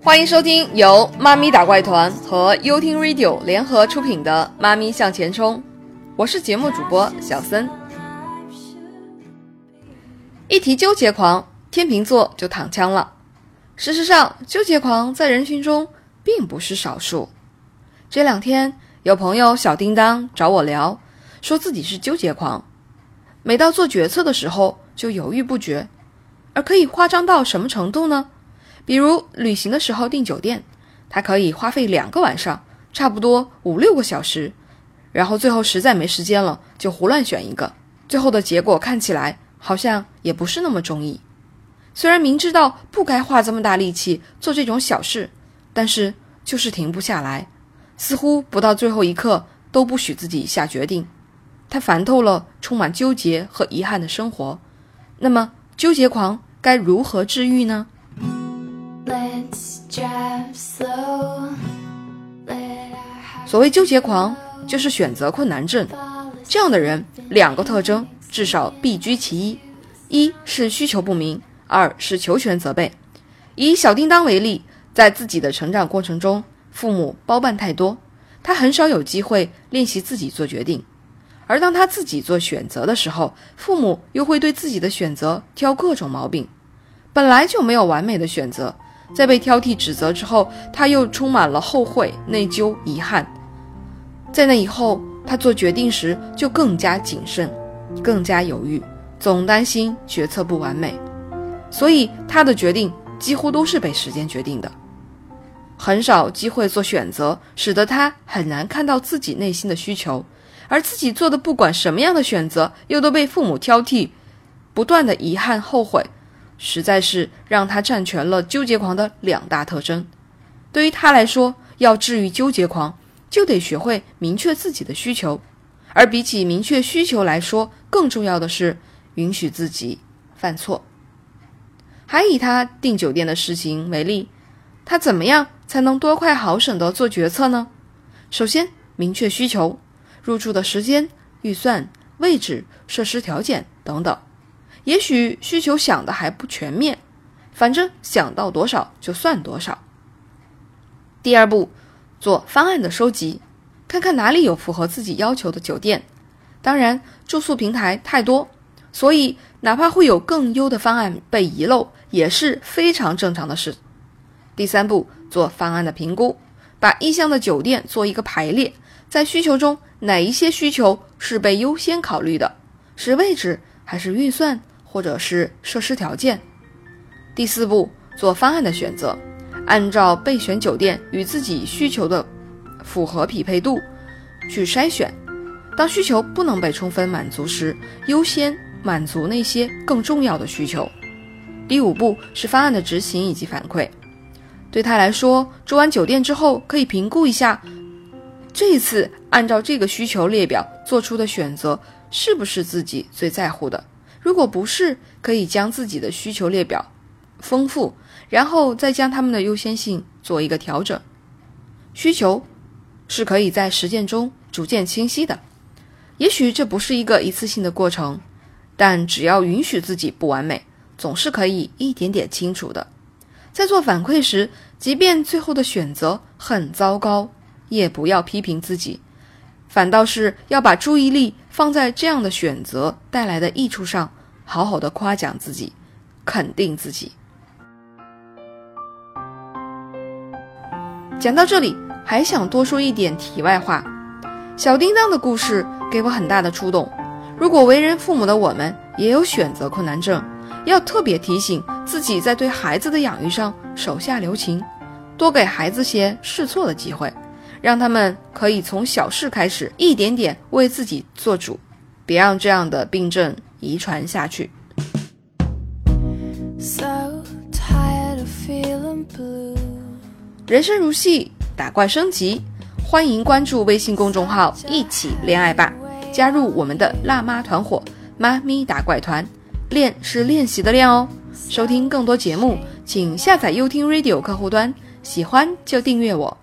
欢迎收听由妈咪打怪团和优听 Radio 联合出品的《妈咪向前冲》，我是节目主播小森。一提纠结狂，天秤座就躺枪了。事实上，纠结狂在人群中并不是少数。这两天，有朋友小叮当找我聊，说自己是纠结狂，每到做决策的时候就犹豫不决。而可以夸张到什么程度呢？比如旅行的时候订酒店，他可以花费两个晚上，差不多五六个小时，然后最后实在没时间了，就胡乱选一个，最后的结果看起来好像也不是那么中意。虽然明知道不该花这么大力气做这种小事，但是就是停不下来，似乎不到最后一刻都不许自己下决定。他烦透了充满纠结和遗憾的生活。那么，纠结狂该如何治愈呢？所谓纠结狂，就是选择困难症。这样的人，两个特征至少必居其一：一是需求不明。二是求全责备。以小叮当为例，在自己的成长过程中，父母包办太多，他很少有机会练习自己做决定。而当他自己做选择的时候，父母又会对自己的选择挑各种毛病。本来就没有完美的选择，在被挑剔指责之后，他又充满了后悔、内疚、遗憾。在那以后，他做决定时就更加谨慎，更加犹豫，总担心决策不完美。所以他的决定几乎都是被时间决定的，很少机会做选择，使得他很难看到自己内心的需求，而自己做的不管什么样的选择，又都被父母挑剔，不断的遗憾后悔，实在是让他占全了纠结狂的两大特征。对于他来说，要治愈纠结狂，就得学会明确自己的需求，而比起明确需求来说，更重要的是允许自己犯错。还以他订酒店的事情为例，他怎么样才能多快好省地做决策呢？首先，明确需求，入住的时间、预算、位置、设施条件等等。也许需求想的还不全面，反正想到多少就算多少。第二步，做方案的收集，看看哪里有符合自己要求的酒店。当然，住宿平台太多，所以哪怕会有更优的方案被遗漏。也是非常正常的事。第三步，做方案的评估，把意向的酒店做一个排列，在需求中哪一些需求是被优先考虑的？是位置，还是预算，或者是设施条件？第四步，做方案的选择，按照备选酒店与自己需求的符合匹配度去筛选。当需求不能被充分满足时，优先满足那些更重要的需求。第五步是方案的执行以及反馈。对他来说，住完酒店之后，可以评估一下这一次按照这个需求列表做出的选择是不是自己最在乎的。如果不是，可以将自己的需求列表丰富，然后再将他们的优先性做一个调整。需求是可以在实践中逐渐清晰的。也许这不是一个一次性的过程，但只要允许自己不完美。总是可以一点点清楚的，在做反馈时，即便最后的选择很糟糕，也不要批评自己，反倒是要把注意力放在这样的选择带来的益处上，好好的夸奖自己，肯定自己。讲到这里，还想多说一点题外话，小叮当的故事给我很大的触动。如果为人父母的我们也有选择困难症，要特别提醒自己，在对孩子的养育上手下留情，多给孩子些试错的机会，让他们可以从小事开始，一点点为自己做主，别让这样的病症遗传下去。So tired of feeling blue 人生如戏，打怪升级，欢迎关注微信公众号“一起恋爱吧”，加入我们的辣妈团伙“妈咪打怪团”。练是练习的练哦。收听更多节目，请下载优听 Radio 客户端。喜欢就订阅我。